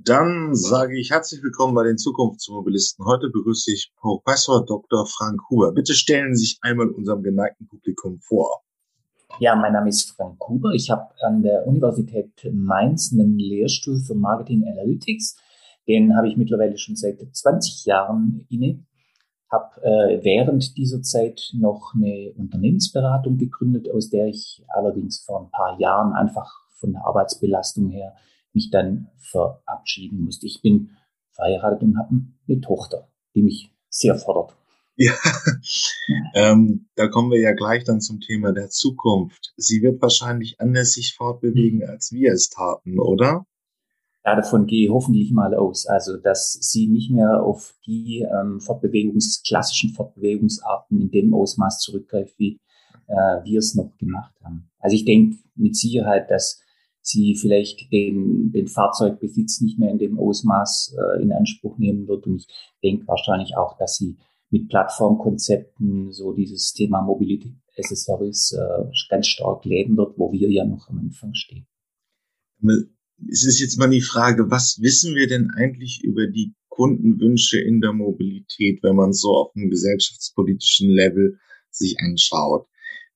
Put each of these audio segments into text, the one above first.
Dann sage ich herzlich willkommen bei den Zukunftsmobilisten. Heute begrüße ich Professor Dr. Frank Huber. Bitte stellen Sie sich einmal unserem geneigten Publikum vor. Ja, mein Name ist Frank Huber. Ich habe an der Universität Mainz einen Lehrstuhl für Marketing Analytics. Den habe ich mittlerweile schon seit 20 Jahren inne. Habe äh, während dieser Zeit noch eine Unternehmensberatung gegründet, aus der ich allerdings vor ein paar Jahren einfach von der Arbeitsbelastung her mich dann verabschieden musste. Ich bin verheiratet und habe eine Tochter, die mich sehr fordert. Ja, ähm, da kommen wir ja gleich dann zum Thema der Zukunft. Sie wird wahrscheinlich anders sich fortbewegen, mhm. als wir es taten, oder? Ja, davon gehe ich hoffentlich mal aus. Also, dass sie nicht mehr auf die ähm, Fortbewegungs-, klassischen Fortbewegungsarten in dem Ausmaß zurückgreift, wie äh, wir es noch gemacht haben. Also ich denke mit Sicherheit, dass sie vielleicht den, den Fahrzeugbesitz nicht mehr in dem Ausmaß äh, in Anspruch nehmen wird. Und ich denke wahrscheinlich auch, dass sie mit Plattformkonzepten so dieses Thema Mobility as a Service äh, ganz stark leben wird, wo wir ja noch am Anfang stehen. Es ist jetzt mal die Frage, was wissen wir denn eigentlich über die Kundenwünsche in der Mobilität, wenn man so auf einem gesellschaftspolitischen Level sich anschaut?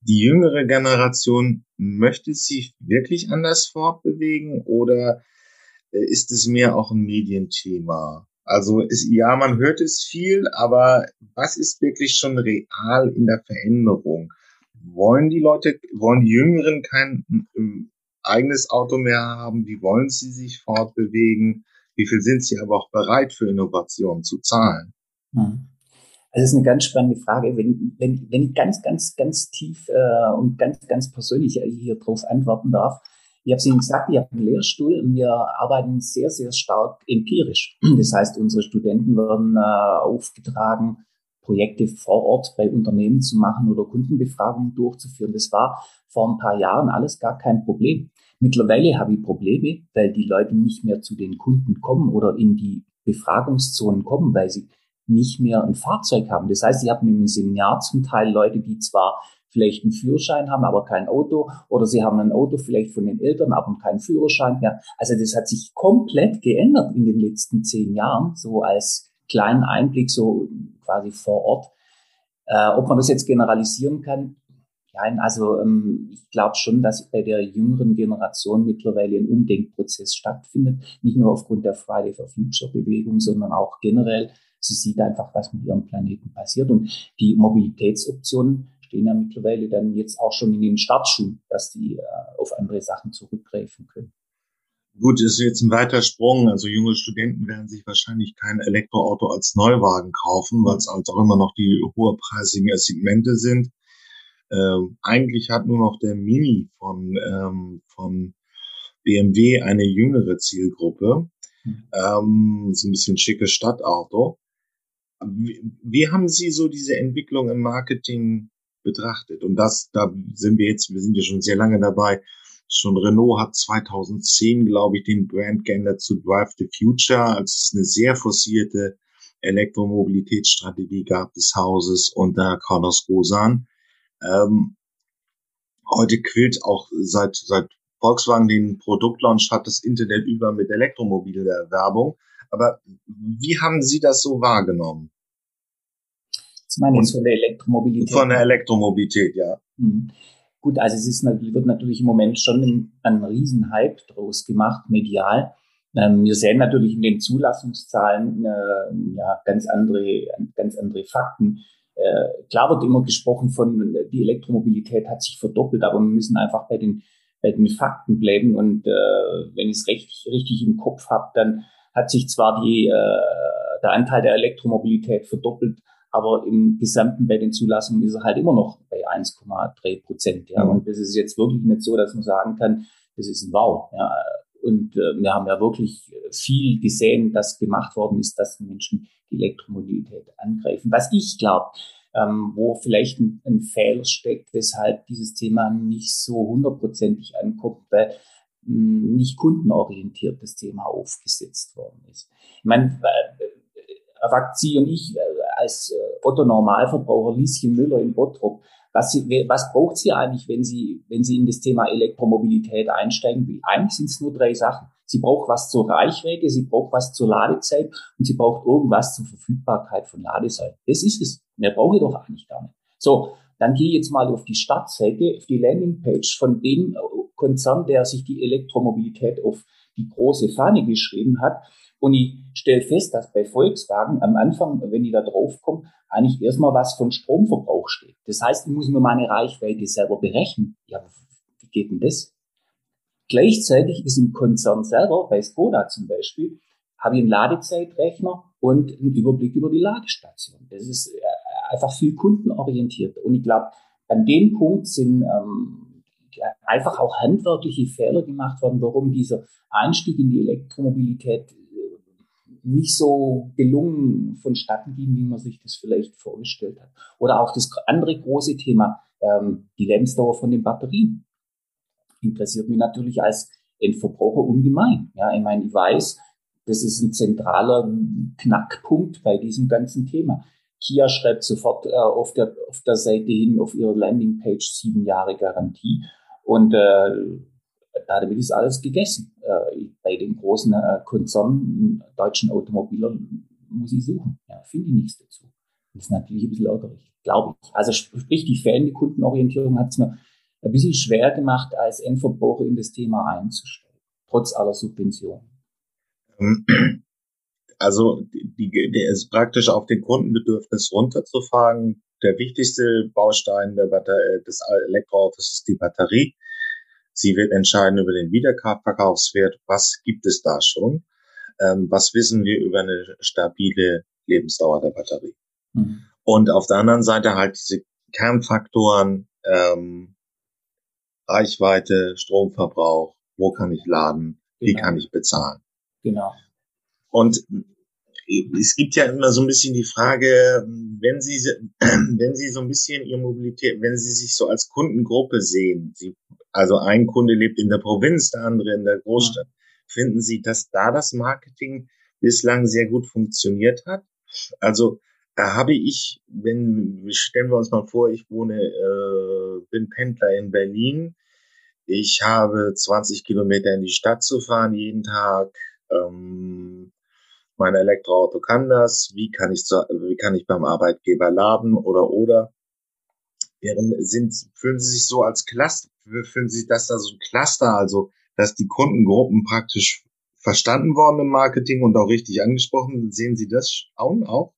Die jüngere Generation möchte sich wirklich anders fortbewegen oder äh, ist es mehr auch ein Medienthema? Also ist, ja, man hört es viel, aber was ist wirklich schon real in der Veränderung? Wollen die Leute, wollen die Jüngeren kein ähm, eigenes Auto mehr haben? Wie wollen sie sich fortbewegen? Wie viel sind sie aber auch bereit für Innovation zu zahlen? Hm. Das ist eine ganz spannende Frage. Wenn, wenn, wenn ich ganz, ganz, ganz tief äh, und ganz, ganz persönlich hier drauf antworten darf. Ich habe es Ihnen gesagt, ich habe einen Lehrstuhl und wir arbeiten sehr, sehr stark empirisch. Das heißt, unsere Studenten werden äh, aufgetragen, Projekte vor Ort bei Unternehmen zu machen oder Kundenbefragungen durchzuführen. Das war vor ein paar Jahren alles gar kein Problem. Mittlerweile habe ich Probleme, weil die Leute nicht mehr zu den Kunden kommen oder in die Befragungszonen kommen, weil sie nicht mehr ein Fahrzeug haben. Das heißt, sie haben im Seminar zum Teil Leute, die zwar vielleicht einen Führerschein haben, aber kein Auto, oder sie haben ein Auto vielleicht von den Eltern, aber keinen Führerschein mehr. Also das hat sich komplett geändert in den letzten zehn Jahren, so als kleinen Einblick, so quasi vor Ort. Äh, ob man das jetzt generalisieren kann, Nein, also ähm, ich glaube schon, dass bei der jüngeren Generation mittlerweile ein Umdenkprozess stattfindet. Nicht nur aufgrund der Friday for Future Bewegung, sondern auch generell Sie sieht einfach, was mit ihrem Planeten passiert. Und die Mobilitätsoptionen stehen ja mittlerweile dann jetzt auch schon in den Startschuhen, dass die äh, auf andere Sachen zurückgreifen können. Gut, ist jetzt ein weiter Sprung. Also junge Studenten werden sich wahrscheinlich kein Elektroauto als Neuwagen kaufen, weil es halt auch immer noch die hohepreisigen Segmente sind. Ähm, eigentlich hat nur noch der Mini von, ähm, von BMW eine jüngere Zielgruppe. Mhm. Ähm, so ein bisschen schickes Stadtauto. Wie, wie haben Sie so diese Entwicklung im Marketing betrachtet? Und das, da sind wir jetzt, wir sind ja schon sehr lange dabei. Schon Renault hat 2010, glaube ich, den Brand geändert zu Drive the Future, als es eine sehr forcierte Elektromobilitätsstrategie gab des Hauses unter Carlos Rosan. Ähm, heute quillt auch seit, seit Volkswagen den Produktlaunch hat das Internet über mit Elektromobil Werbung. Aber wie haben Sie das so wahrgenommen? Das meine ich von der Elektromobilität. Von der Elektromobilität, ja. Mhm. Gut, also es ist, wird natürlich im Moment schon ein, ein Riesenhype draus gemacht, medial. Ähm, wir sehen natürlich in den Zulassungszahlen äh, ja, ganz, andere, ganz andere Fakten. Äh, klar wird immer gesprochen von, die Elektromobilität hat sich verdoppelt, aber wir müssen einfach bei den, bei den Fakten bleiben. Und äh, wenn ich es richtig im Kopf habe, dann hat sich zwar die, äh, der Anteil der Elektromobilität verdoppelt, aber im Gesamten bei den Zulassungen ist er halt immer noch bei 1,3 Prozent. Ja. Mhm. Und das ist jetzt wirklich nicht so, dass man sagen kann, das ist ein Wow. Ja. Und äh, wir haben ja wirklich viel gesehen, dass gemacht worden ist, dass Menschen die Elektromobilität angreifen. Was ich glaube, ähm, wo vielleicht ein, ein Fehler steckt, weshalb dieses Thema nicht so hundertprozentig ankommt, weil nicht kundenorientiert das Thema aufgesetzt worden ist. Ich meine, äh, Sie und ich äh, als äh, Otto Normalverbraucher, Lieschen Müller in Bottrop, was, was braucht sie eigentlich, wenn sie, wenn sie in das Thema Elektromobilität einsteigen will? Eigentlich sind es nur drei Sachen. Sie braucht was zur Reichweite, sie braucht was zur Ladezeit und sie braucht irgendwas zur Verfügbarkeit von Ladesäulen. Das ist es. Mehr brauche ich doch eigentlich gar nicht. So, dann gehe ich jetzt mal auf die Startseite, auf die Landingpage von dem Konzern, der sich die Elektromobilität auf die große Fahne geschrieben hat. Und ich stelle fest, dass bei Volkswagen am Anfang, wenn ich da drauf komme, eigentlich erstmal was von Stromverbrauch steht. Das heißt, ich muss mir meine Reichweite selber berechnen. Ja, wie geht denn das? Gleichzeitig ist im Konzern selber, bei Skoda zum Beispiel, habe ich einen Ladezeitrechner und einen Überblick über die Ladestation. Das ist äh, einfach viel kundenorientiert. Und ich glaube, an dem Punkt sind ähm, einfach auch handwerkliche Fehler gemacht worden, warum dieser Einstieg in die Elektromobilität äh, nicht so gelungen vonstatten ging, wie man sich das vielleicht vorgestellt hat. Oder auch das andere große Thema, ähm, die Lebensdauer von den Batterien. Interessiert mich natürlich als Endverbraucher ungemein. Ja, ich meine, ich weiß, das ist ein zentraler Knackpunkt bei diesem ganzen Thema. Kia schreibt sofort äh, auf, der, auf der Seite hin auf ihrer Landingpage sieben Jahre Garantie. Und äh, damit ist alles gegessen. Äh, bei den großen äh, Konzernen, deutschen Automobilern, muss ich suchen. Ja, finde ich nichts dazu. Das ist natürlich ein bisschen ärgerlich, glaube ich. Also sprich, die fehlende Kundenorientierung hat es mir ein bisschen schwer gemacht, als Endverbraucher in das Thema einzusteigen, trotz aller Subventionen. Also die, der ist praktisch auf den Kundenbedürfnis runterzufahren. Der wichtigste Baustein Batterie, des Elektroautos ist die Batterie. Sie wird entscheiden über den Wiederverkaufswert. Was gibt es da schon? Ähm, was wissen wir über eine stabile Lebensdauer der Batterie? Mhm. Und auf der anderen Seite halt diese Kernfaktoren, ähm, Reichweite, Stromverbrauch, wo kann ich laden, wie genau. kann ich bezahlen. Genau. Und es gibt ja immer so ein bisschen die Frage, wenn Sie, wenn Sie so ein bisschen Ihre Mobilität, wenn Sie sich so als Kundengruppe sehen, Sie, also ein Kunde lebt in der Provinz, der andere in der Großstadt, finden Sie, dass da das Marketing bislang sehr gut funktioniert hat? Also da habe ich, wenn stellen wir uns mal vor, ich wohne, äh, bin Pendler in Berlin, ich habe 20 Kilometer in die Stadt zu fahren jeden Tag. Ähm, mein Elektroauto kann das, wie kann ich, zu, wie kann ich beim Arbeitgeber laden oder oder. Während sind, fühlen Sie sich so als Cluster, fühlen Sie sich das da so ein Cluster, also dass die Kundengruppen praktisch verstanden worden im Marketing und auch richtig angesprochen. Sehen Sie das auch?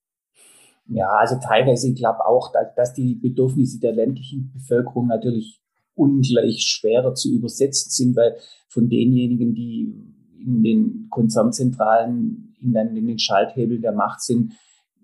Ja, also teilweise, ich glaube auch, dass die Bedürfnisse der ländlichen Bevölkerung natürlich ungleich schwerer zu übersetzen sind, weil von denjenigen, die in den Konzernzentralen, in den, in den Schalthebeln der Macht sind,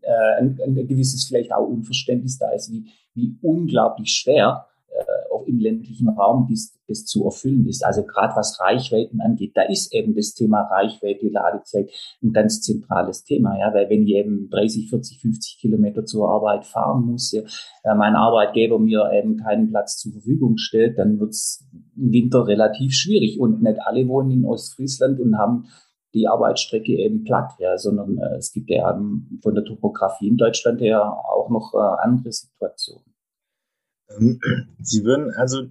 äh, ein, ein gewisses vielleicht auch Unverständnis da ist, wie, wie unglaublich schwer äh, auch im ländlichen Raum dies, das zu erfüllen ist. Also gerade was Reichweiten angeht, da ist eben das Thema Reichweite, Ladezeit ein ganz zentrales Thema, ja, weil wenn ich eben 30, 40, 50 Kilometer zur Arbeit fahren muss, ja, äh, mein Arbeitgeber mir eben keinen Platz zur Verfügung stellt, dann wird's im Winter relativ schwierig und nicht alle wohnen in Ostfriesland und haben die Arbeitsstrecke eben platt, ja, sondern äh, es gibt ja von der Topografie in Deutschland her auch noch äh, andere Situationen. Ähm, Sie würden also,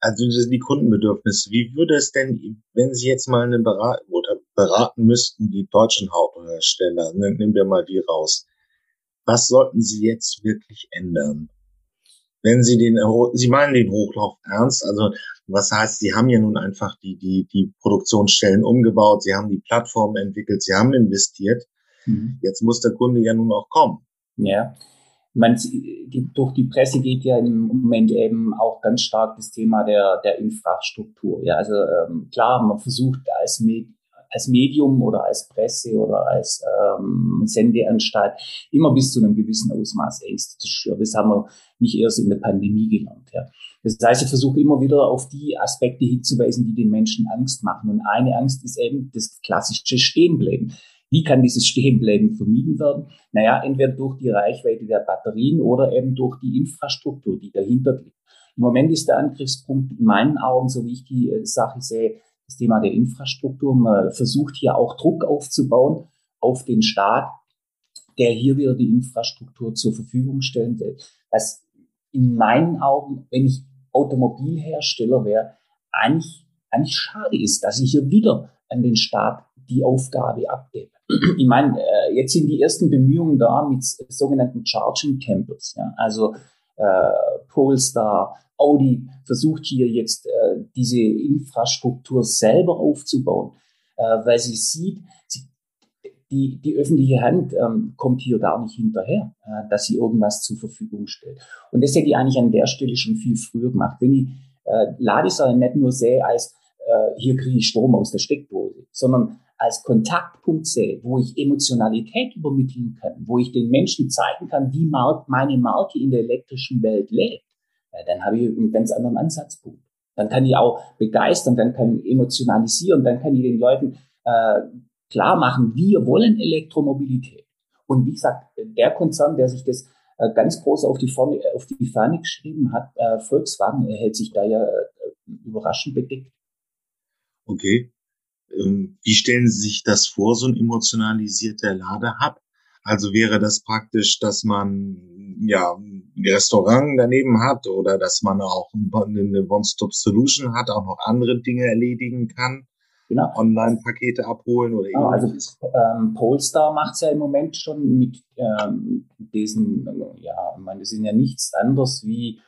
also die Kundenbedürfnisse, wie würde es denn, wenn Sie jetzt mal eine Beratung oder beraten müssten, die deutschen Autohersteller, nehmen wir mal die raus, was sollten Sie jetzt wirklich ändern? Wenn Sie den, Sie meinen den Hochlauf ernst, also was heißt, Sie haben ja nun einfach die, die, die Produktionsstellen umgebaut, Sie haben die Plattform entwickelt, Sie haben investiert. Mhm. Jetzt muss der Kunde ja nun auch kommen. Ja man, die, durch die Presse geht ja im Moment eben auch ganz stark das Thema der, der Infrastruktur. Ja, also ähm, klar, man versucht als, Med, als Medium oder als Presse oder als ähm, Sendeanstalt immer bis zu einem gewissen Ausmaß Ängste zu schüren. Das haben wir nicht erst in der Pandemie gelernt. Ja. Das heißt, ich versuche immer wieder auf die Aspekte hinzuweisen, die den Menschen Angst machen. Und eine Angst ist eben das klassische Stehenbleiben. Wie kann dieses Stehenbleiben vermieden werden? Naja, entweder durch die Reichweite der Batterien oder eben durch die Infrastruktur, die dahinter liegt. Im Moment ist der Angriffspunkt in meinen Augen, so wie ich die äh, Sache sehe, das Thema der Infrastruktur. Man versucht hier auch Druck aufzubauen auf den Staat, der hier wieder die Infrastruktur zur Verfügung stellen will. Was in meinen Augen, wenn ich Automobilhersteller wäre, eigentlich, eigentlich schade ist, dass ich hier wieder an den Staat die Aufgabe abgebe. Ich meine, äh, jetzt sind die ersten Bemühungen da mit sogenannten Charging Temples. Ja? Also äh, Polestar, Audi versucht hier jetzt äh, diese Infrastruktur selber aufzubauen, äh, weil sie sieht, sie, die, die öffentliche Hand ähm, kommt hier gar nicht hinterher, äh, dass sie irgendwas zur Verfügung stellt. Und das hätte ich eigentlich an der Stelle schon viel früher gemacht. Wenn ich äh, Ladesäulen nicht nur sehe als äh, hier kriege ich Strom aus der Steckdose, sondern als Kontaktpunkt sehe, wo ich Emotionalität übermitteln kann, wo ich den Menschen zeigen kann, wie meine Marke in der elektrischen Welt lebt, dann habe ich einen ganz anderen Ansatzpunkt. Dann kann ich auch begeistern, dann kann ich emotionalisieren, dann kann ich den Leuten äh, klar machen, wir wollen Elektromobilität. Und wie gesagt, der Konzern, der sich das äh, ganz groß auf die, Fahne, auf die Fahne geschrieben hat, äh, Volkswagen, hält sich da ja äh, überraschend bedeckt. Okay. Ähm, wie stellen Sie sich das vor, so ein emotionalisierter Ladehub? Also wäre das praktisch, dass man ja Restaurant daneben hat oder dass man auch eine One-Stop-Solution hat, auch noch andere Dinge erledigen kann? Genau. Online-Pakete abholen oder genau, Also ähm, Polestar macht es ja im Moment schon mit ähm, diesen, ja, ich meine, das sind ja nichts anderes wie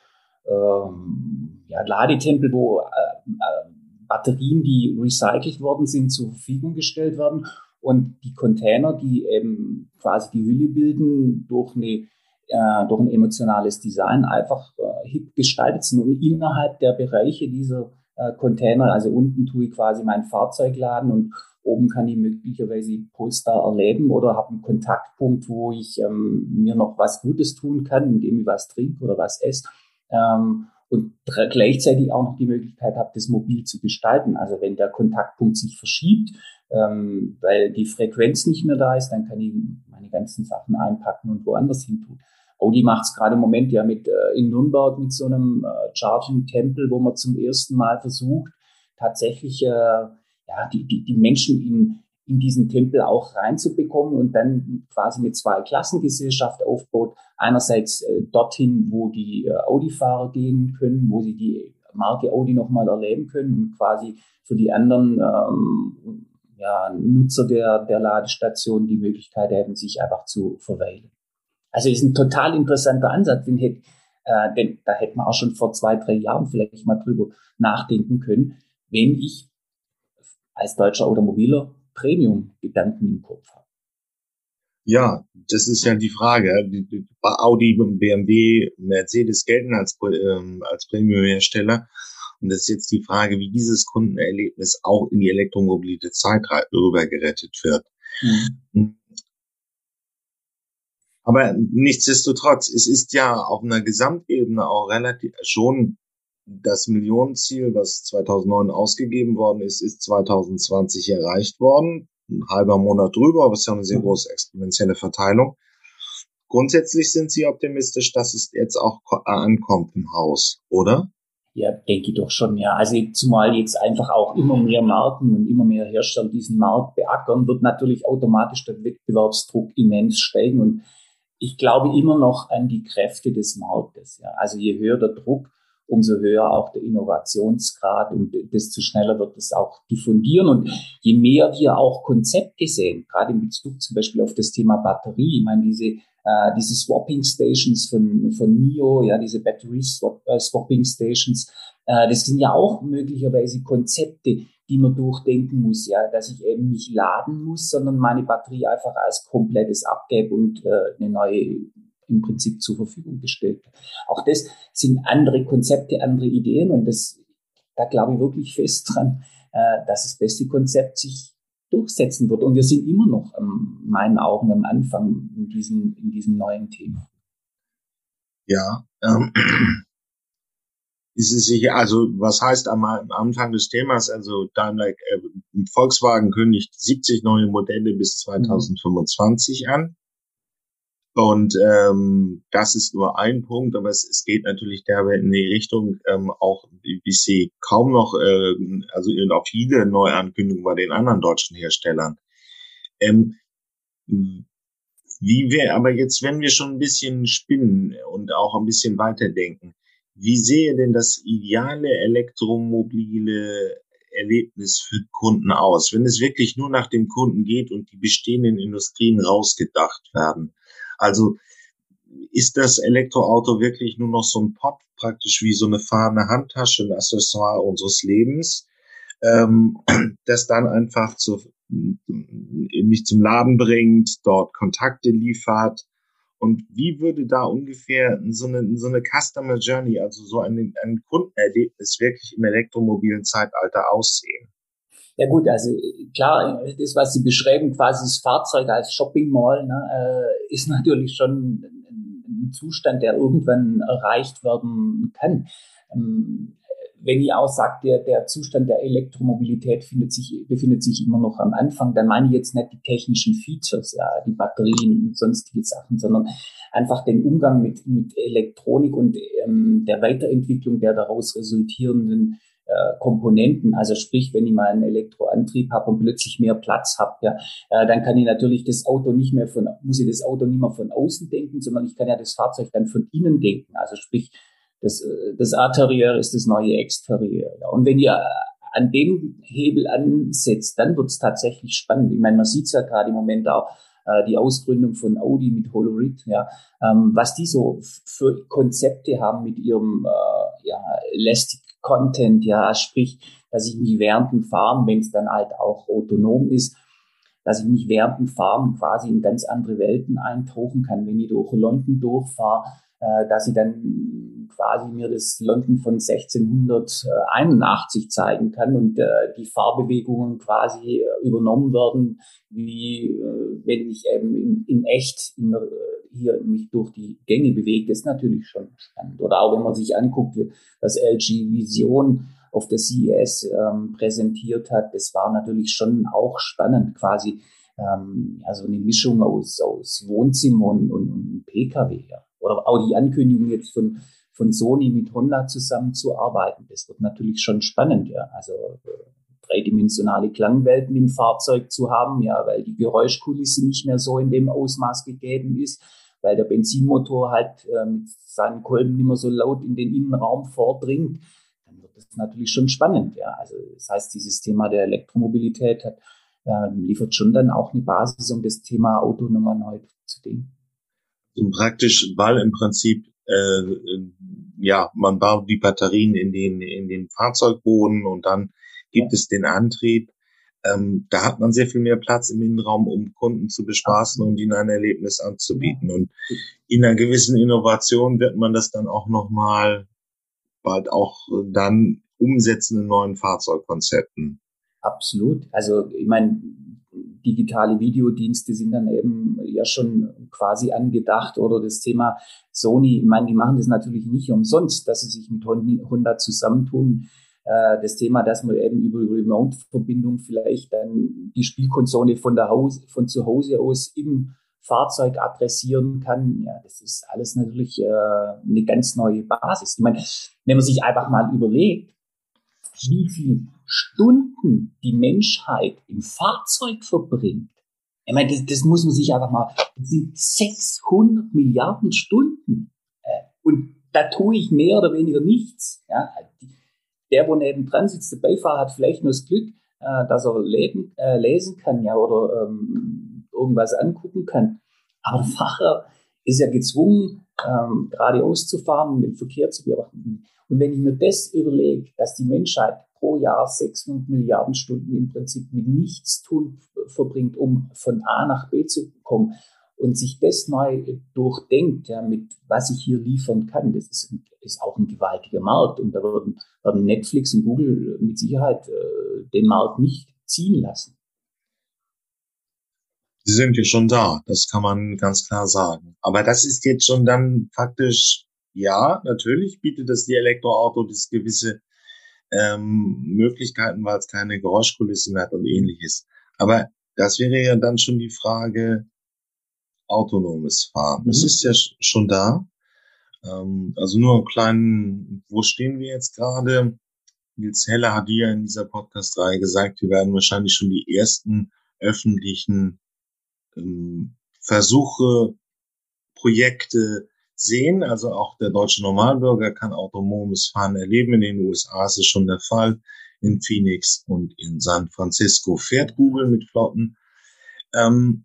ähm, ja, Ladetempel, wo äh, äh, Batterien, die recycelt worden sind, zur Verfügung gestellt werden und die Container, die eben quasi die Hülle bilden, durch, eine, äh, durch ein emotionales Design einfach äh, hip gestaltet sind. Und innerhalb der Bereiche dieser äh, Container, also unten tue ich quasi mein Fahrzeug laden und oben kann ich möglicherweise Polestar erleben oder habe einen Kontaktpunkt, wo ich ähm, mir noch was Gutes tun kann, indem ich was trinke oder was esse. Ähm, und gleichzeitig auch noch die Möglichkeit habe, das mobil zu gestalten. Also wenn der Kontaktpunkt sich verschiebt, ähm, weil die Frequenz nicht mehr da ist, dann kann ich meine ganzen Sachen einpacken und woanders hin tun. Audi macht es gerade im Moment ja mit äh, in Nürnberg mit so einem äh, Charging-Tempel, wo man zum ersten Mal versucht, tatsächlich äh, ja, die, die, die Menschen in, in diesen Tempel auch reinzubekommen und dann quasi mit zwei Klassengesellschaft aufbaut. Einerseits äh, dorthin, wo die äh, Audi-Fahrer gehen können, wo sie die Marke Audi nochmal erleben können und quasi für die anderen ähm, ja, Nutzer der, der Ladestation die Möglichkeit haben, sich einfach zu verweilen. Also ist ein total interessanter Ansatz, den hätte, äh, denn da hätte man auch schon vor zwei, drei Jahren vielleicht mal drüber nachdenken können, wenn ich als deutscher Automobiler Premium-Gedanken im Kopf habe. Ja, das ist ja die Frage. Audi, BMW, Mercedes gelten als, ähm, als Premium-Hersteller. Und das ist jetzt die Frage, wie dieses Kundenerlebnis auch in die elektromobile Zeit rüber gerettet wird. Mhm. Aber nichtsdestotrotz, es ist ja auf einer Gesamtebene auch relativ schon das Millionenziel, was 2009 ausgegeben worden ist, ist 2020 erreicht worden. Ein halber Monat drüber, aber es ist ja eine sehr mhm. große exponentielle Verteilung. Grundsätzlich sind Sie optimistisch, dass es jetzt auch ankommt im Haus, oder? Ja, denke ich doch schon, ja. Also zumal jetzt einfach auch immer mehr Marken und immer mehr Hersteller diesen Markt beackern, wird natürlich automatisch der Wettbewerbsdruck immens steigen. Und ich glaube immer noch an die Kräfte des Marktes. Ja. Also je höher der Druck, umso höher auch der Innovationsgrad und desto schneller wird es auch diffundieren. Und je mehr wir auch Konzepte sehen, gerade in Bezug zum Beispiel auf das Thema Batterie, ich meine, diese, äh, diese Swapping Stations von, von NIO, ja, diese Battery -Swap äh, Swapping Stations, äh, das sind ja auch möglicherweise Konzepte, die man durchdenken muss, ja, dass ich eben nicht laden muss, sondern meine Batterie einfach als komplettes abgebe und äh, eine neue im Prinzip zur Verfügung gestellt. Auch das sind andere Konzepte, andere Ideen und das, da glaube ich wirklich fest dran, äh, dass das beste Konzept sich durchsetzen wird. Und wir sind immer noch, in meinen Augen, am Anfang in diesem, in diesem neuen Thema. Ja, ähm, ist es sicher, also was heißt am, am Anfang des Themas, also Daimler, äh, Volkswagen kündigt 70 neue Modelle bis 2025 mhm. an. Und ähm, das ist nur ein Punkt, aber es, es geht natürlich derbe in die Richtung, ähm, auch ich sehe, kaum noch, äh, also auch viele Neuankündigungen bei den anderen deutschen Herstellern. Ähm, wie wir, aber jetzt, wenn wir schon ein bisschen spinnen und auch ein bisschen weiterdenken, wie sehe denn das ideale elektromobile Erlebnis für Kunden aus? Wenn es wirklich nur nach dem Kunden geht und die bestehenden Industrien rausgedacht werden. Also ist das Elektroauto wirklich nur noch so ein Pop, praktisch wie so eine fahrende Handtasche, ein Accessoire unseres Lebens, ähm, das dann einfach zu, mich zum Laden bringt, dort Kontakte liefert. Und wie würde da ungefähr so eine, so eine Customer Journey, also so ein, ein Kundenerlebnis wirklich im elektromobilen Zeitalter aussehen? Ja gut, also klar, das, was Sie beschreiben, quasi das Fahrzeug als Shopping Mall, ne, äh, ist natürlich schon ein Zustand, der irgendwann erreicht werden kann. Wenn ich auch sage, der, der Zustand der Elektromobilität findet sich, befindet sich immer noch am Anfang, dann meine ich jetzt nicht die technischen Features, ja, die Batterien und sonstige Sachen, sondern einfach den Umgang mit, mit Elektronik und ähm, der Weiterentwicklung der daraus resultierenden äh, Komponenten. Also sprich, wenn ich mal einen Elektroantrieb habe und plötzlich mehr Platz habe, ja, äh, dann kann ich natürlich das Auto nicht mehr von, muss ich das Auto nicht mehr von außen denken, sondern ich kann ja das Fahrzeug dann von innen denken. Also sprich, das, das Interieur ist das neue Exterieur. Ja. Und wenn ihr an dem Hebel ansetzt, dann wird es tatsächlich spannend. Ich meine, man sieht es ja gerade im Moment auch, äh, die Ausgründung von Audi mit Holorid, ja, ähm, was die so für Konzepte haben mit ihrem äh, ja, Elastic Content, ja, sprich, dass ich mich während dem Fahren, wenn es dann halt auch autonom ist, dass ich mich während dem Fahren quasi in ganz andere Welten eintauchen kann. Wenn ich durch London durchfahre, äh, dass ich dann quasi mir das London von 1681 zeigen kann und äh, die Fahrbewegungen quasi äh, übernommen werden, wie äh, wenn ich eben in, in echt in, äh, hier mich durch die Gänge bewege. Das ist natürlich schon spannend. Oder auch wenn man sich anguckt, was LG Vision auf der CES ähm, präsentiert hat, das war natürlich schon auch spannend, quasi ähm, also eine Mischung aus, aus Wohnzimmer und, und, und PKW. Ja oder auch die Ankündigung jetzt von, von Sony mit Honda zusammenzuarbeiten, das wird natürlich schon spannend, ja. Also äh, dreidimensionale Klangwelten im Fahrzeug zu haben, ja, weil die Geräuschkulisse nicht mehr so in dem Ausmaß gegeben ist, weil der Benzinmotor halt äh, mit seinen Kolben nicht mehr so laut in den Innenraum vordringt, dann wird das natürlich schon spannend, ja. Also das heißt, dieses Thema der Elektromobilität hat, äh, liefert schon dann auch eine Basis, um das Thema Autonummer neu zu denken so praktisch, weil im Prinzip äh, ja man baut die Batterien in den in den Fahrzeugboden und dann gibt es den Antrieb. Ähm, da hat man sehr viel mehr Platz im Innenraum, um Kunden zu bespaßen und ihnen ein Erlebnis anzubieten. Und in einer gewissen Innovation wird man das dann auch noch mal bald auch dann umsetzen in neuen Fahrzeugkonzepten. Absolut. Also ich meine, digitale Videodienste sind dann eben ja schon quasi angedacht oder das Thema Sony, ich meine, die machen das natürlich nicht umsonst, dass sie sich mit Honda zusammentun. Äh, das Thema, dass man eben über Remote-Verbindung vielleicht dann die Spielkonsole von, der Haus, von zu Hause aus im Fahrzeug adressieren kann. Ja, das ist alles natürlich äh, eine ganz neue Basis. Ich meine, wenn man sich einfach mal überlegt, wie viel Stunden die Menschheit im Fahrzeug verbringt. Ich meine, das, das muss man sich einfach mal, das sind 600 Milliarden Stunden. Äh, und da tue ich mehr oder weniger nichts. Ja, der, wo neben dran sitzt, der Beifahrer hat vielleicht nur das Glück, äh, dass er leben, äh, lesen kann, ja, oder ähm, irgendwas angucken kann. Aber der Fahrer ist ja gezwungen, ähm, geradeaus zu fahren und den Verkehr zu beobachten. Und wenn ich mir das überlege, dass die Menschheit pro Jahr 600 Milliarden Stunden im Prinzip mit nichts tun verbringt, um von A nach B zu kommen und sich das neu durchdenkt, ja, mit was ich hier liefern kann, das ist, ist auch ein gewaltiger Markt und da werden, werden Netflix und Google mit Sicherheit äh, den Markt nicht ziehen lassen. Sie sind ja schon da, das kann man ganz klar sagen. Aber das ist jetzt schon dann faktisch, ja, natürlich bietet das die Elektroauto das gewisse ähm, Möglichkeiten, weil es keine Geräuschkulisse mehr hat und ähnliches. Aber das wäre ja dann schon die Frage autonomes Fahren. Mhm. Das ist ja schon da. Ähm, also nur einen kleinen, wo stehen wir jetzt gerade? Nils Heller hat ja in dieser Podcast-Reihe gesagt, wir werden wahrscheinlich schon die ersten öffentlichen ähm, Versuche, Projekte sehen. Also auch der deutsche Normalbürger kann autonomes Fahren erleben. In den USA ist es schon der Fall. in Phoenix und in San Francisco. Fährt Google mit Flotten? Ähm,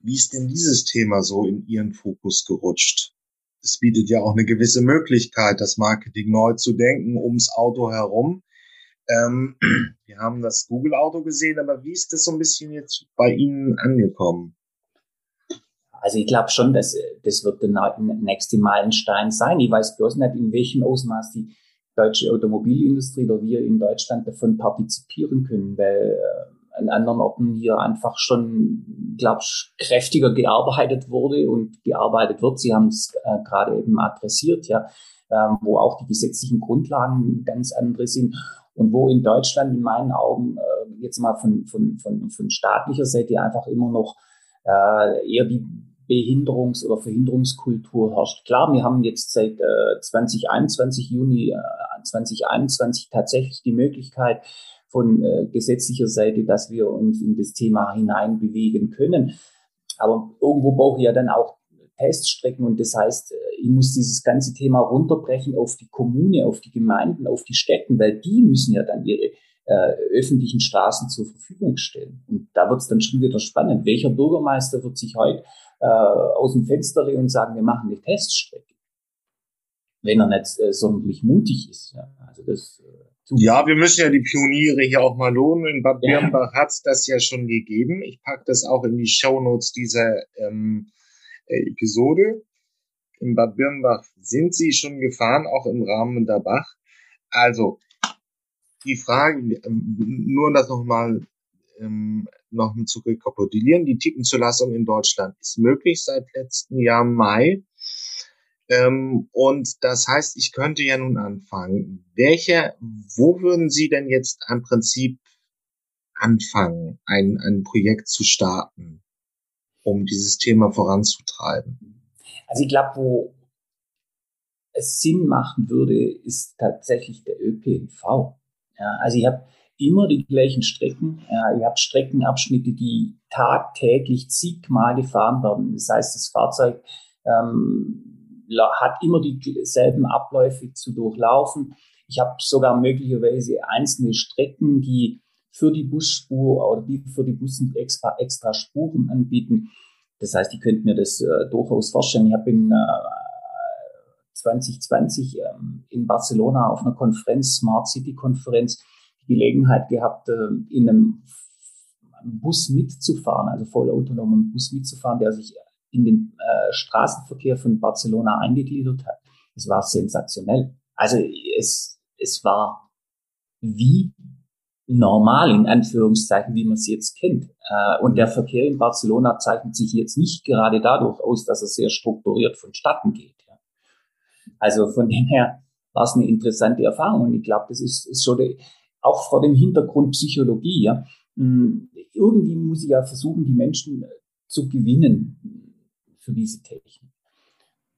wie ist denn dieses Thema so in Ihren Fokus gerutscht? Es bietet ja auch eine gewisse Möglichkeit, das Marketing neu zu denken ums Auto herum. Ähm, wir haben das Google-Auto gesehen, aber wie ist das so ein bisschen jetzt bei Ihnen angekommen? Also ich glaube schon, dass das wird der nächste Meilenstein sein. Ich weiß bloß nicht, in welchem Ausmaß die deutsche Automobilindustrie oder wir in Deutschland davon partizipieren können, weil äh, an anderen Orten hier einfach schon, glaube ich, kräftiger gearbeitet wurde und gearbeitet wird. Sie haben es äh, gerade eben adressiert, ja, ähm, wo auch die gesetzlichen Grundlagen ganz andere sind und wo in Deutschland in meinen Augen äh, jetzt mal von, von, von, von staatlicher Seite einfach immer noch äh, eher die Behinderungs- oder Verhinderungskultur herrscht. Klar, wir haben jetzt seit äh, 2021, Juni äh, 2021 tatsächlich die Möglichkeit von äh, gesetzlicher Seite, dass wir uns in das Thema hineinbewegen können. Aber irgendwo brauche ich ja dann auch Teststrecken und das heißt, äh, ich muss dieses ganze Thema runterbrechen auf die Kommune, auf die Gemeinden, auf die Städten, weil die müssen ja dann ihre äh, öffentlichen Straßen zur Verfügung stellen. Und da wird es dann schon wieder spannend. Welcher Bürgermeister wird sich heute äh, aus dem Fenster und sagen, wir machen eine Teststrecke? Wenn er nicht äh, sonderlich mutig ist. Ja, also das, äh, ja, wir müssen ja die Pioniere hier auch mal lohnen. In Bad Birnbach ja. hat es das ja schon gegeben. Ich packe das auch in die Shownotes dieser ähm, äh, Episode. In Bad Birnbach sind sie schon gefahren, auch im Rahmen der Bach. Also, die Frage, ähm, nur um das nochmal ähm, noch zu rekapitulieren, die Tickenzulassung in Deutschland ist möglich seit letztem Jahr Mai. Ähm, und das heißt, ich könnte ja nun anfangen. Welche, wo würden Sie denn jetzt im Prinzip anfangen, ein, ein Projekt zu starten, um dieses Thema voranzutreiben? Also ich glaube, wo es Sinn machen würde, ist tatsächlich der ÖPNV. Ja, also ich habe immer die gleichen Strecken. Ja, ich habe Streckenabschnitte, die tagtäglich zigmal gefahren werden. Das heißt, das Fahrzeug ähm, hat immer dieselben Abläufe zu durchlaufen. Ich habe sogar möglicherweise einzelne Strecken, die für die Busspur oder die für die Bussen extra, extra Spuren anbieten. Das heißt, ich könnte mir das äh, durchaus vorstellen. Ich habe in äh, 2020 ähm, in Barcelona auf einer Konferenz, Smart City Konferenz, die Gelegenheit gehabt, äh, in einem Bus mitzufahren, also vollautonomen Bus mitzufahren, der sich in den äh, Straßenverkehr von Barcelona eingegliedert hat. Es war sensationell. Also es, es war wie normal, in Anführungszeichen, wie man es jetzt kennt. Äh, und der Verkehr in Barcelona zeichnet sich jetzt nicht gerade dadurch aus, dass er sehr strukturiert vonstatten geht. Ja. Also von dem her war es eine interessante Erfahrung. Und ich glaube, das ist, ist schon auch vor dem Hintergrund Psychologie. Ja. Hm, irgendwie muss ich ja versuchen, die Menschen zu gewinnen für diese Technik.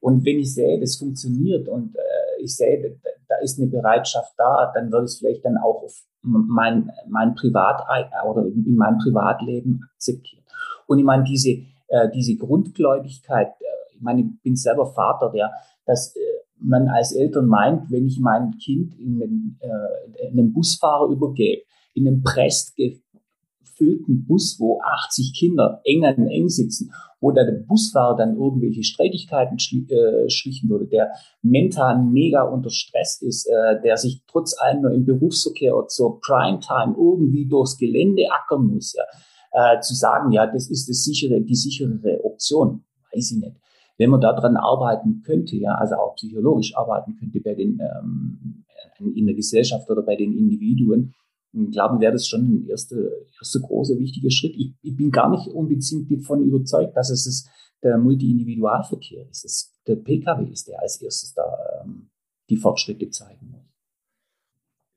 Und wenn ich sehe, das funktioniert und äh, ich sehe, da ist eine Bereitschaft da, dann würde ich es vielleicht dann auch auf mein, mein Privat oder in meinem Privatleben akzeptieren. Und ich meine, diese, äh, diese Grundgläubigkeit, äh, ich meine, ich bin selber Vater, der, dass äh, man als Eltern meint, wenn ich mein Kind in einen, äh, in einen Busfahrer übergebe, in einem prest gefüllten Bus, wo 80 Kinder eng an eng sitzen, wo der Busfahrer dann irgendwelche Streitigkeiten schli äh, schlichten würde, der mental mega unter Stress ist, äh, der sich trotz allem nur im Berufsverkehr oder zur Primetime irgendwie durchs Gelände ackern muss, ja, äh, zu sagen, ja, das ist das sichere, die sicherere Option, weiß ich nicht. Wenn man daran arbeiten könnte, ja, also auch psychologisch arbeiten könnte bei den ähm, in der Gesellschaft oder bei den Individuen, glauben, wäre das schon ein erster, erster großer wichtiger Schritt. Ich, ich bin gar nicht unbedingt davon überzeugt, dass es ist der Multi-Individualverkehr ist. Es, der Pkw ist, der als erstes da ähm, die Fortschritte zeigen muss.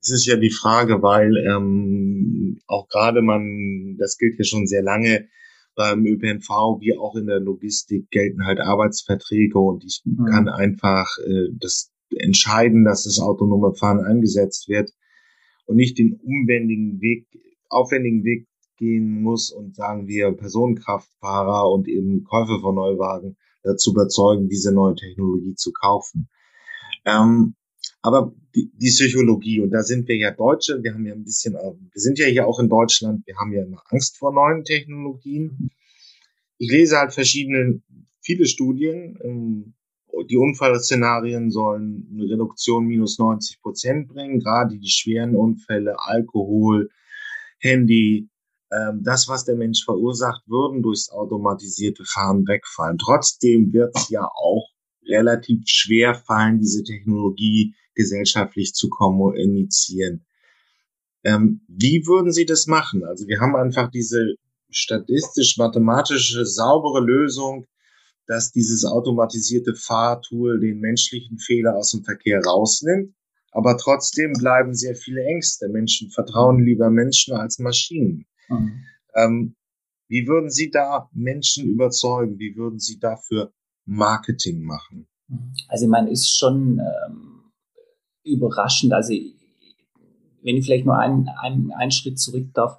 Es ist ja die Frage, weil ähm, auch gerade man, das gilt ja schon sehr lange, beim ÖPNV wie auch in der Logistik gelten halt Arbeitsverträge und ich mhm. kann einfach äh, das entscheiden, dass das autonome Fahren eingesetzt wird und nicht den umwendigen Weg, aufwendigen Weg gehen muss und sagen wir Personenkraftfahrer und eben Käufer von Neuwagen dazu überzeugen, diese neue Technologie zu kaufen. Ähm, Aber die, die Psychologie, und da sind wir ja Deutsche, wir haben ja ein bisschen, wir sind ja hier auch in Deutschland, wir haben ja immer Angst vor neuen Technologien. Ich lese halt verschiedene, viele Studien, ähm, die Unfallszenarien sollen eine Reduktion minus 90 Prozent bringen, gerade die schweren Unfälle, Alkohol, Handy, ähm, das, was der Mensch verursacht, würden durchs automatisierte Fahren wegfallen. Trotzdem wird es ja auch relativ schwer fallen, diese Technologie gesellschaftlich zu kommunizieren. Ähm, wie würden Sie das machen? Also wir haben einfach diese statistisch-mathematische saubere Lösung, dass dieses automatisierte Fahrtool den menschlichen Fehler aus dem Verkehr rausnimmt. Aber trotzdem bleiben sehr viele Ängste. Menschen vertrauen lieber Menschen als Maschinen. Mhm. Ähm, wie würden Sie da Menschen überzeugen? Wie würden Sie dafür Marketing machen? Also meine, ist schon ähm, überraschend. Also wenn ich vielleicht nur einen, einen, einen Schritt zurück darf,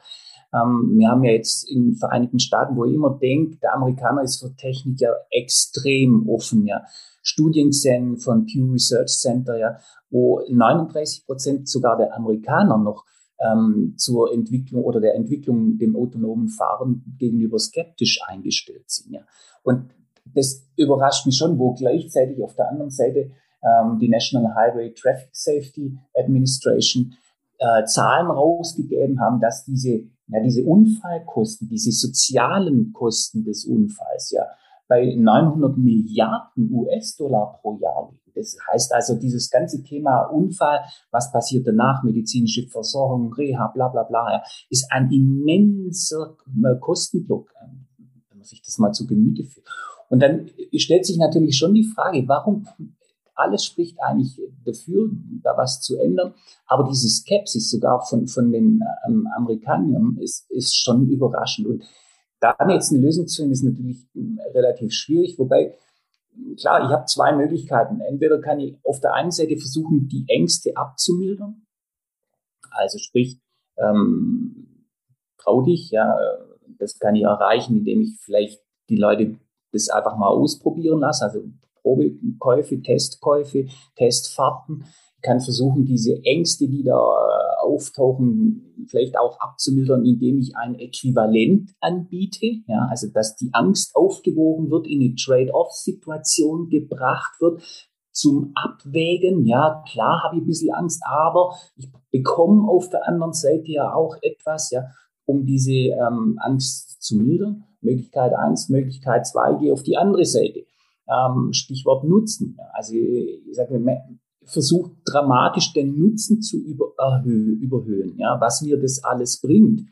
ähm, wir haben ja jetzt in den Vereinigten Staaten, wo ich immer denke, der Amerikaner ist für Technik ja extrem offen, ja. Studien gesehen von Pew Research Center, ja, wo 39 Prozent sogar der Amerikaner noch ähm, zur Entwicklung oder der Entwicklung dem autonomen Fahren gegenüber skeptisch eingestellt sind. Ja. Und das überrascht mich schon, wo gleichzeitig auf der anderen Seite ähm, die National Highway Traffic Safety Administration äh, Zahlen rausgegeben haben, dass diese, ja, diese Unfallkosten, diese sozialen Kosten des Unfalls, ja, bei 900 Milliarden US-Dollar pro Jahr liegen. Das heißt also, dieses ganze Thema Unfall, was passiert danach, medizinische Versorgung, Reha, bla bla bla, ja, ist ein immenser äh, Kostenblock, ähm, wenn man sich das mal zu Gemüte führt. Und dann stellt sich natürlich schon die Frage, warum alles spricht eigentlich dafür, da was zu ändern. Aber diese Skepsis sogar von, von den ähm, Amerikanern ist, ist schon überraschend. Und da jetzt eine Lösung zu finden, ist natürlich ähm, relativ schwierig. Wobei, klar, ich habe zwei Möglichkeiten. Entweder kann ich auf der einen Seite versuchen, die Ängste abzumildern. Also sprich, ähm, trau dich, ja, das kann ich erreichen, indem ich vielleicht die Leute das einfach mal ausprobieren lasse. Also Probekäufe, Testkäufe, Testfahrten. Ich kann versuchen, diese Ängste, die da äh, auftauchen, vielleicht auch abzumildern, indem ich ein Äquivalent anbiete. Ja, also, dass die Angst aufgewogen wird, in eine Trade-off-Situation gebracht wird, zum Abwägen. Ja, klar habe ich ein bisschen Angst, aber ich bekomme auf der anderen Seite ja auch etwas, ja, um diese ähm, Angst zu mildern. Möglichkeit eins, Möglichkeit zwei, gehe auf die andere Seite ähm, Stichwort Nutzen. Also ich sage, versucht dramatisch den Nutzen zu über, erhö überhöhen, ja, was mir das alles bringt.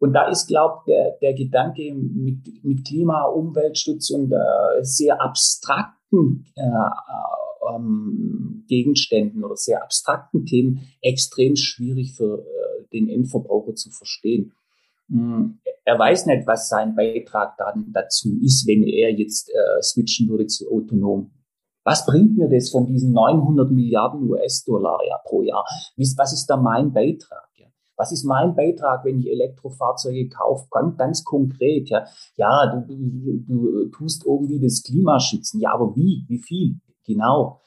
Und da ist, glaube der, der Gedanke mit, mit Klima, Umweltschutz und äh, sehr abstrakten äh, äh, ähm, Gegenständen oder sehr abstrakten Themen extrem schwierig für äh, den Endverbraucher zu verstehen. Hm, er weiß nicht, was sein Beitrag dann dazu ist, wenn er jetzt äh, switchen würde zu autonom. Was bringt mir das von diesen 900 Milliarden US-Dollar ja, pro Jahr? Was ist da mein Beitrag? Ja? Was ist mein Beitrag, wenn ich Elektrofahrzeuge kaufe? Ganz, ganz konkret, ja. Ja, du, du, du tust irgendwie das Klima schützen. Ja, aber wie? Wie viel? Genau.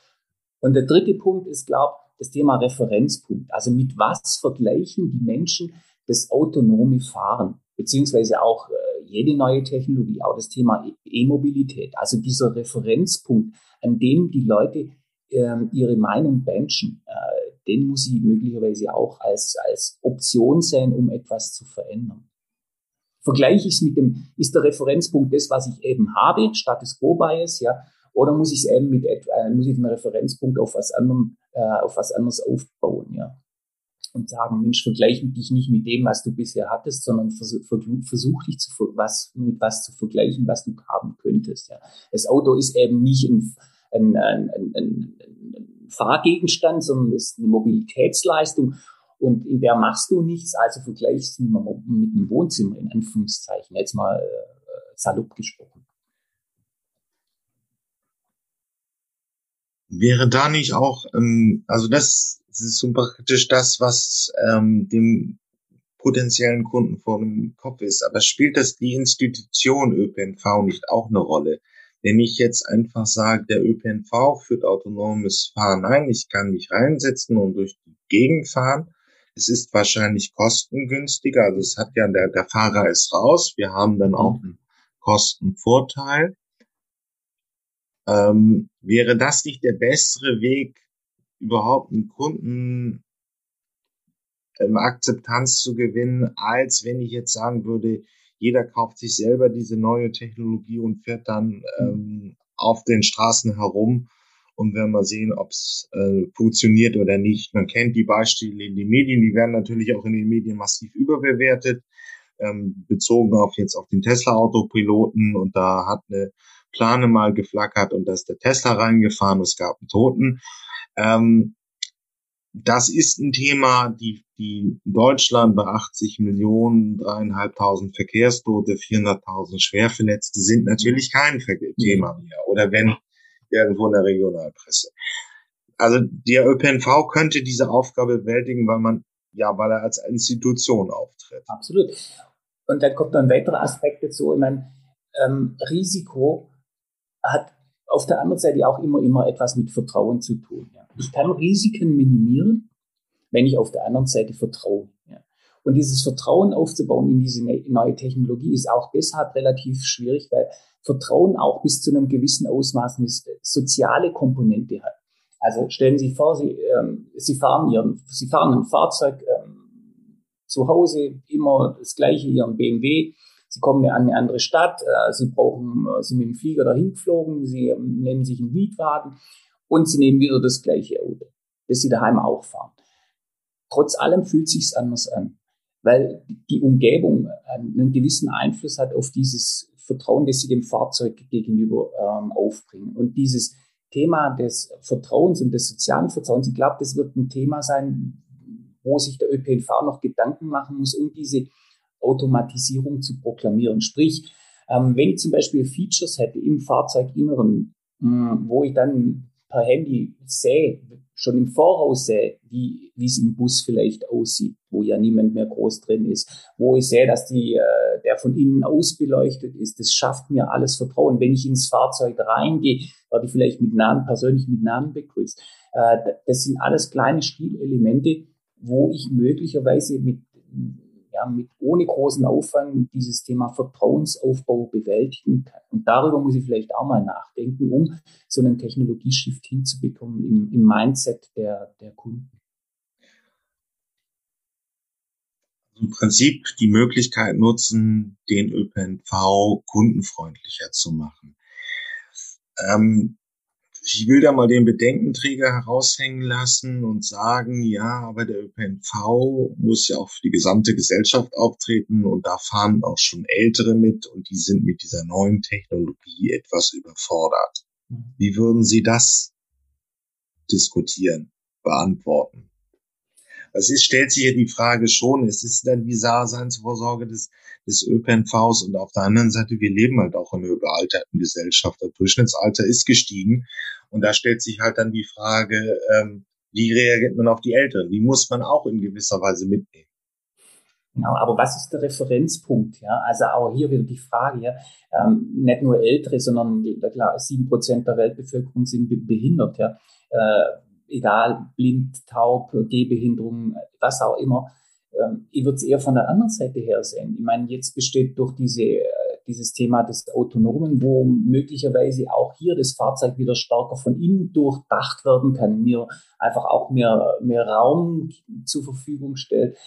Und der dritte Punkt ist, glaube das Thema Referenzpunkt. Also mit was vergleichen die Menschen das autonome Fahren, beziehungsweise auch äh, jede neue Technologie, auch das Thema E-Mobilität, also dieser Referenzpunkt, an dem die Leute äh, ihre Meinung benchen, äh, den muss sie möglicherweise auch als, als Option sehen, um etwas zu verändern. Vergleiche ich es mit dem, ist der Referenzpunkt das, was ich eben habe, Status Quo Bias, ja, oder muss ich es eben mit, äh, muss ich den Referenzpunkt auf was anderem, äh, auf was anderes aufbauen, ja und sagen, Mensch, vergleiche dich nicht mit dem, was du bisher hattest, sondern versuch, versuch dich zu, was, mit was zu vergleichen, was du haben könntest. Ja. Das Auto ist eben nicht ein, ein, ein, ein, Fahrgegenstand, sondern ist eine Mobilitätsleistung und in der machst du nichts, also vergleichst du mit einem Wohnzimmer in Anführungszeichen, jetzt mal äh, salopp gesprochen. Wäre da nicht auch, ähm, also das das ist so praktisch das, was ähm, dem potenziellen Kunden vor dem Kopf ist. Aber spielt das die Institution ÖPNV nicht auch eine Rolle? Wenn ich jetzt einfach sage, der ÖPNV führt autonomes Fahren ein, ich kann mich reinsetzen und durch die Gegend fahren, es ist wahrscheinlich kostengünstiger, also es hat ja, der, der Fahrer ist raus, wir haben dann auch mhm. einen Kostenvorteil. Ähm, wäre das nicht der bessere Weg, überhaupt einen Kunden ähm, Akzeptanz zu gewinnen, als wenn ich jetzt sagen würde, jeder kauft sich selber diese neue Technologie und fährt dann ähm, auf den Straßen herum und werden mal sehen, ob es äh, funktioniert oder nicht. Man kennt die Beispiele in den Medien, die werden natürlich auch in den Medien massiv überbewertet, ähm, bezogen auf jetzt auf den Tesla-Autopiloten und da hat eine Plane mal geflackert und da ist der Tesla reingefahren und es gab einen Toten. Ähm, das ist ein Thema, die, die Deutschland bei 80 Millionen, dreieinhalbtausend Verkehrstote, 400.000 Schwerverletzte sind natürlich kein Thema mehr. Oder wenn irgendwo in der Regionalpresse. Also der ÖPNV könnte diese Aufgabe bewältigen, weil man, ja, weil er als Institution auftritt. Absolut. Und dann kommt noch ein weiterer Aspekt dazu. Ich meine, ähm, Risiko hat auf der anderen Seite auch immer, immer etwas mit Vertrauen zu tun. Ja. Ich kann Risiken minimieren, wenn ich auf der anderen Seite vertraue. Ja. Und dieses Vertrauen aufzubauen in diese ne-, neue Technologie ist auch deshalb relativ schwierig, weil Vertrauen auch bis zu einem gewissen Ausmaß eine soziale Komponente hat. Also stellen Sie vor, Sie, ähm, Sie fahren Ihren, Sie fahren ein Fahrzeug ähm, zu Hause, immer das gleiche, Ihren BMW. Sie kommen an eine andere Stadt, äh, Sie brauchen, äh, Sie mit dem Flieger dahin geflogen, Sie ähm, nehmen sich einen Mietwagen und Sie nehmen wieder das gleiche Auto, das Sie daheim auch fahren. Trotz allem fühlt sich's anders an, weil die Umgebung einen gewissen Einfluss hat auf dieses Vertrauen, das Sie dem Fahrzeug gegenüber ähm, aufbringen. Und dieses Thema des Vertrauens und des sozialen Vertrauens, ich glaube, das wird ein Thema sein, wo sich der ÖPNV noch Gedanken machen muss, um diese Automatisierung zu proklamieren. Sprich, ähm, wenn ich zum Beispiel Features hätte im Fahrzeuginneren, mh, hm, wo ich dann per Handy sehe, schon im Voraus sehe, wie, es im Bus vielleicht aussieht, wo ja niemand mehr groß drin ist, wo ich sehe, dass die, äh, der von innen ausbeleuchtet ist, das schafft mir alles Vertrauen. Wenn ich ins Fahrzeug reingehe, werde ich vielleicht mit Namen, persönlich mit Namen begrüßt. Äh, das sind alles kleine Stilelemente, wo ich möglicherweise mit ja, mit ohne großen Aufwand dieses Thema Vertrauensaufbau bewältigen kann. Und darüber muss ich vielleicht auch mal nachdenken, um so einen Technologieshift hinzubekommen im, im Mindset der, der Kunden. Im Prinzip die Möglichkeit nutzen, den ÖPNV kundenfreundlicher zu machen. Ähm, ich will da mal den Bedenkenträger heraushängen lassen und sagen, ja, aber der ÖPNV muss ja auch für die gesamte Gesellschaft auftreten und da fahren auch schon Ältere mit und die sind mit dieser neuen Technologie etwas überfordert. Wie würden Sie das diskutieren, beantworten? Es ist, stellt sich ja die Frage schon, es ist dann die Daseinsvorsorge des des ÖPNVs und auf der anderen Seite, wir leben halt auch in einer überalterten Gesellschaft. Das Durchschnittsalter ist gestiegen und da stellt sich halt dann die Frage, ähm, wie reagiert man auf die Älteren? Die muss man auch in gewisser Weise mitnehmen. Genau, aber was ist der Referenzpunkt? Ja, also auch hier wieder die Frage, ja, ähm, nicht nur Ältere, sondern klar, sieben Prozent der Weltbevölkerung sind behindert, ja, äh, egal blind, taub, Gehbehinderung, was auch immer. Ähm, ich würde es eher von der anderen Seite her sehen. Ich meine, jetzt besteht durch diese, äh, dieses Thema des Autonomen, wo möglicherweise auch hier das Fahrzeug wieder stärker von innen durchdacht werden kann, mir einfach auch mehr, mehr Raum zur Verfügung stellt.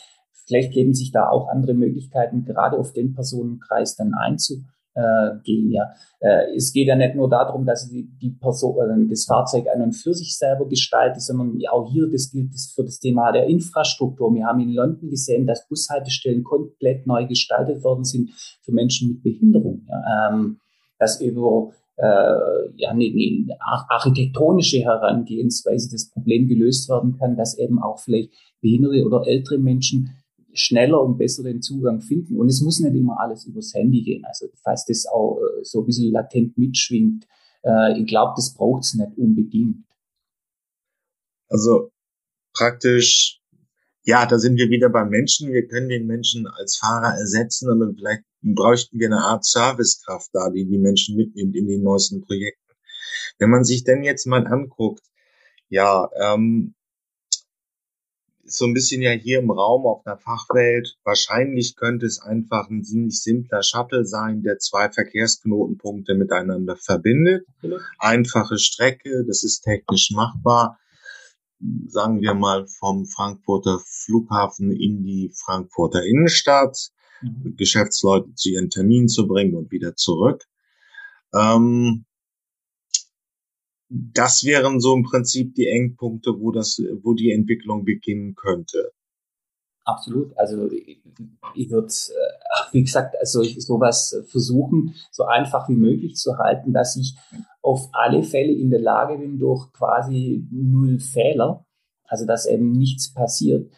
Vielleicht geben sich da auch andere Möglichkeiten, gerade auf den Personenkreis dann einzugehen äh, gehen. Ja. Äh, es geht ja nicht nur darum, dass die, die Person, äh, das Fahrzeug an und für sich selber gestaltet, sondern auch hier, das gilt das für das Thema der Infrastruktur. Wir haben in London gesehen, dass Bushaltestellen komplett neu gestaltet worden sind für Menschen mit Behinderung. Ja. Ähm, dass über äh, ja, eine, eine architektonische Herangehensweise das Problem gelöst werden kann, dass eben auch vielleicht behinderte oder ältere Menschen schneller und besser den Zugang finden. Und es muss nicht immer alles übers Handy gehen. Also falls das auch äh, so ein bisschen latent mitschwingt, äh, ich glaube, das braucht es nicht unbedingt. Also praktisch, Ja, da sind wir wieder beim Menschen. Wir können den Menschen als Fahrer ersetzen, aber vielleicht bräuchten wir eine Art Servicekraft da, die die Menschen mitnimmt in den neuesten Projekten. Wenn man sich denn jetzt mal anguckt, ja, ähm, so ein bisschen ja hier im Raum auf der Fachwelt. Wahrscheinlich könnte es einfach ein ziemlich simpler Shuttle sein, der zwei Verkehrsknotenpunkte miteinander verbindet. Einfache Strecke, das ist technisch machbar. Sagen wir mal vom Frankfurter Flughafen in die Frankfurter Innenstadt, mhm. Geschäftsleute zu ihren Terminen zu bringen und wieder zurück. Ähm, das wären so im Prinzip die Engpunkte, wo das, wo die Entwicklung beginnen könnte. Absolut. Also ich, würde, äh, wie gesagt, also sowas versuchen, so einfach wie möglich zu halten, dass ich auf alle Fälle in der Lage bin, durch quasi null Fehler, also dass eben nichts passiert,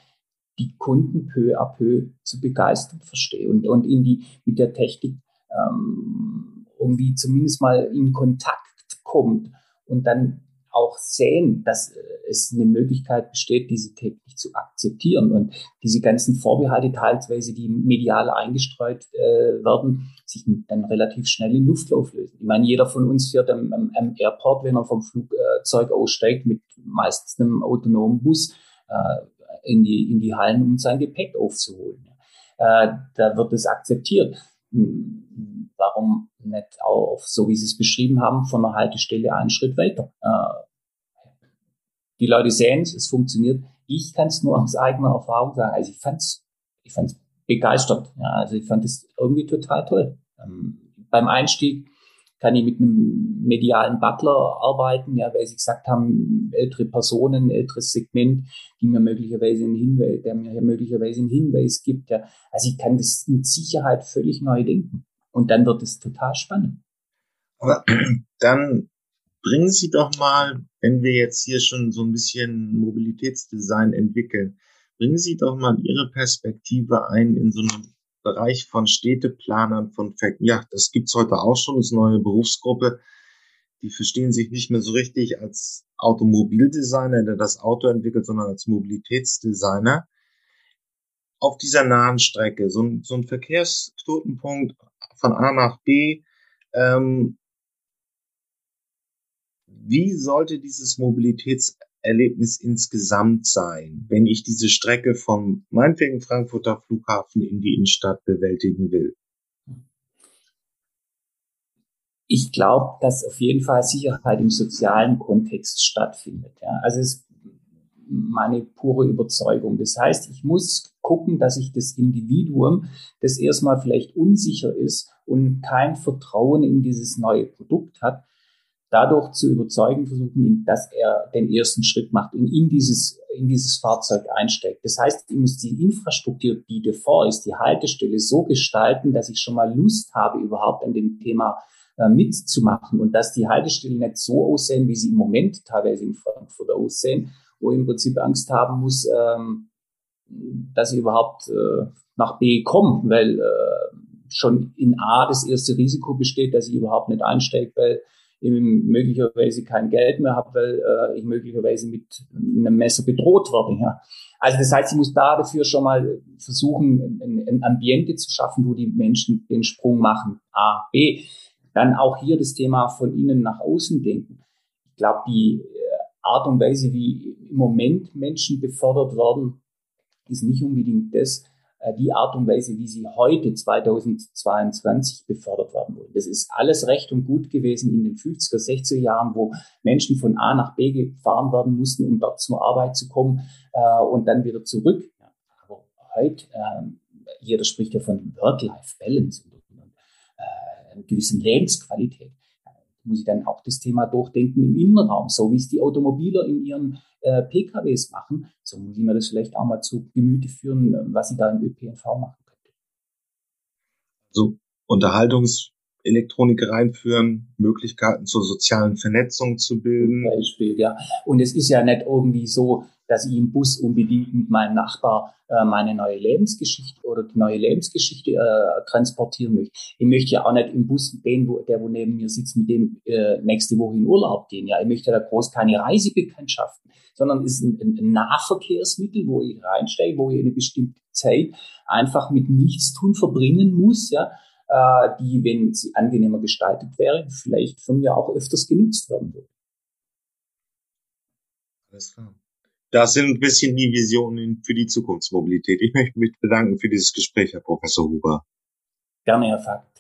die Kunden peu à peu zu begeistern verstehe und, und in die, mit der Technik ähm, irgendwie zumindest mal in Kontakt kommt und dann auch sehen, dass äh, es eine Möglichkeit besteht, diese Technik zu akzeptieren und diese ganzen Vorbehalte teilweise, die medial eingestreut äh, werden, sich dann relativ schnell in Luft auflösen. Ich meine, jeder von uns fährt am, am, am Airport, wenn er vom Flugzeug aussteigt, mit meistens einem autonomen Bus äh, in, die, in die Hallen, um sein Gepäck aufzuholen. Äh, da wird es akzeptiert. Hm, warum nicht auch, so wie Sie es beschrieben haben, von der Haltestelle einen Schritt weiter? Äh, die Leute sehen es, es funktioniert. Ich kann es nur aus eigener Erfahrung sagen. Also ich fand's, ich fand's begeistert. Ja, also ich fand es irgendwie total toll. Ähm, beim Einstieg kann ich mit einem medialen Butler arbeiten, ja, weil sie gesagt haben, ältere Personen, älteres Segment, die mir möglicherweise einen Hinweis, der mir möglicherweise einen Hinweis gibt, ja. Also ich kann das mit Sicherheit völlig neu denken. Und dann wird es total spannend. Aber dann bringen Sie doch mal, wenn wir jetzt hier schon so ein bisschen Mobilitätsdesign entwickeln, bringen Sie doch mal Ihre Perspektive ein in so einem Bereich von Städteplanern, von, ja, das gibt's heute auch schon, das ist eine neue Berufsgruppe. Die verstehen sich nicht mehr so richtig als Automobildesigner, der das Auto entwickelt, sondern als Mobilitätsdesigner. Auf dieser nahen Strecke, so ein, so ein Verkehrsknotenpunkt von A nach B, ähm, wie sollte dieses Mobilitäts Erlebnis insgesamt sein, wenn ich diese Strecke vom meinetwegen Frankfurter Flughafen in die Innenstadt bewältigen will? Ich glaube, dass auf jeden Fall Sicherheit im sozialen Kontext stattfindet. Ja. Also es ist meine pure Überzeugung. Das heißt, ich muss gucken, dass ich das Individuum, das erstmal vielleicht unsicher ist und kein Vertrauen in dieses neue Produkt hat, dadurch zu überzeugen versuchen, dass er den ersten Schritt macht und in dieses, in dieses Fahrzeug einsteigt. Das heißt, ich muss die Infrastruktur, die davor ist, die Haltestelle so gestalten, dass ich schon mal Lust habe, überhaupt an dem Thema äh, mitzumachen und dass die Haltestellen nicht so aussehen, wie sie im Moment teilweise in Frankfurt aussehen, wo ich im Prinzip Angst haben muss, ähm, dass ich überhaupt äh, nach B komme, weil äh, schon in A das erste Risiko besteht, dass ich überhaupt nicht einsteige, weil ich möglicherweise kein Geld mehr habe, weil äh, ich möglicherweise mit einem Messer bedroht werde. Ja. Also das heißt, ich muss da dafür schon mal versuchen, ein, ein Ambiente zu schaffen, wo die Menschen den Sprung machen. A, B. Dann auch hier das Thema von innen nach außen denken. Ich glaube, die äh, Art und Weise, wie im Moment Menschen befördert werden, ist nicht unbedingt das, äh, die Art und Weise, wie sie heute 2022 befördert werden wollen. Das ist alles recht und gut gewesen in den 50er, 60er Jahren, wo Menschen von A nach B gefahren werden mussten, um dort zur Arbeit zu kommen äh, und dann wieder zurück. Aber heute, äh, jeder spricht ja von Work-Life-Balance und, und äh, einer gewissen Lebensqualität muss ich dann auch das Thema durchdenken im Innenraum, so wie es die Automobiler in ihren äh, PKWs machen. So muss ich mir das vielleicht auch mal zu Gemüte führen, was ich da im ÖPNV machen könnte. So Unterhaltungselektronik reinführen, Möglichkeiten zur sozialen Vernetzung zu bilden. Zum Beispiel, ja. Und es ist ja nicht irgendwie so, dass ich im Bus unbedingt mit meinem Nachbar äh, meine neue Lebensgeschichte oder die neue Lebensgeschichte äh, transportieren möchte. Ich möchte ja auch nicht im Bus den, wo, der wo neben mir sitzt, mit dem äh, nächste Woche in Urlaub gehen. Ja, ich möchte da groß keine Reisebekanntschaften, sondern es ist ein, ein Nahverkehrsmittel, wo ich reinsteige, wo ich eine bestimmte Zeit einfach mit Nichtstun verbringen muss, ja, äh, die, wenn sie angenehmer gestaltet wäre, vielleicht von mir auch öfters genutzt werden würde. Alles klar. Das sind ein bisschen die Visionen für die Zukunftsmobilität. Ich möchte mich bedanken für dieses Gespräch, Herr Professor Huber. Gerne, Herr Fakt.